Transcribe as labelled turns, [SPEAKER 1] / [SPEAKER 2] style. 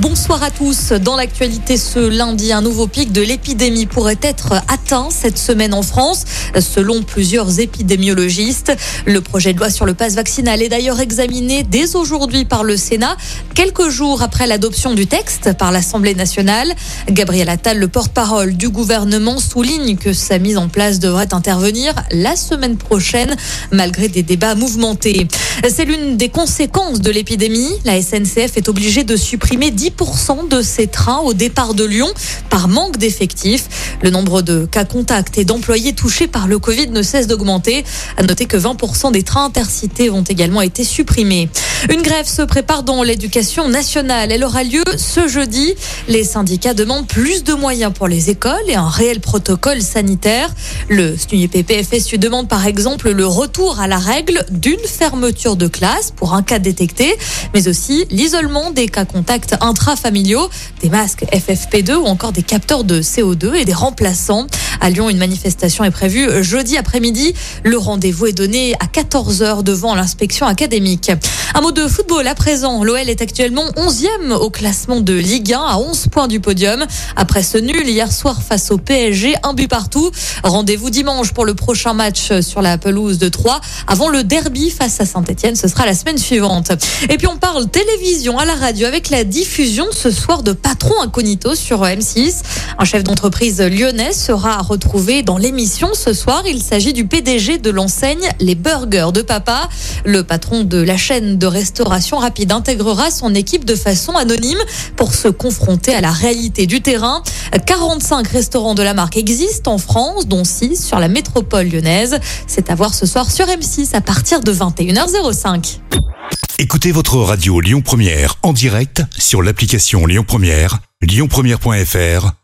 [SPEAKER 1] Bonsoir à tous. Dans l'actualité ce lundi, un nouveau pic de l'épidémie pourrait être atteint cette semaine en France, selon plusieurs épidémiologistes. Le projet de loi sur le passe vaccinal est d'ailleurs examiné dès aujourd'hui par le Sénat, quelques jours après l'adoption du texte par l'Assemblée nationale. Gabriel Attal, le porte-parole du gouvernement, souligne que sa mise en place devrait intervenir la semaine prochaine, malgré des débats mouvementés. C'est l'une des conséquences de l'épidémie. La SNCF est obligée de supprimer 10% de ses trains au départ de Lyon par manque d'effectifs. Le nombre de cas contacts et d'employés touchés par le Covid ne cesse d'augmenter. À noter que 20% des trains intercités ont également été supprimés. Une grève se prépare dans l'éducation nationale. Elle aura lieu ce jeudi. Les syndicats demandent plus de moyens pour les écoles et un réel protocole sanitaire. Le SNUIPP-FSU demande par exemple le retour à la règle d'une fermeture de classe pour un cas détecté, mais aussi l'isolement des cas contacts intrafamiliaux, des masques FFP2 ou encore des capteurs de CO2 et des remplaçants. À Lyon, une manifestation est prévue jeudi après-midi. Le rendez-vous est donné à 14h devant l'inspection académique. Un mot de football à présent. L'OL est actuellement 11e au classement de Ligue 1 à 11 points du podium. Après ce nul hier soir face au PSG, un but partout. Rendez-vous dimanche pour le prochain match sur la pelouse de Troyes avant le derby face à Saint-Etienne. Ce sera la semaine suivante. Et puis on parle télévision à la radio avec la diffusion ce soir de Patron Incognito sur M6. Un chef d'entreprise lyonnais sera retrouvé dans l'émission ce soir. Il s'agit du PDG de l'enseigne Les Burgers de Papa. Le patron de la chaîne de restauration rapide intégrera son équipe de façon anonyme pour se confronter à la réalité du terrain. 45 restaurants de la marque existent en France, dont 6 sur la métropole lyonnaise. C'est à voir ce soir sur M6 à partir de 21h05.
[SPEAKER 2] Écoutez votre radio Lyon Première en direct sur l'application Lyon Première, lyonpremière.fr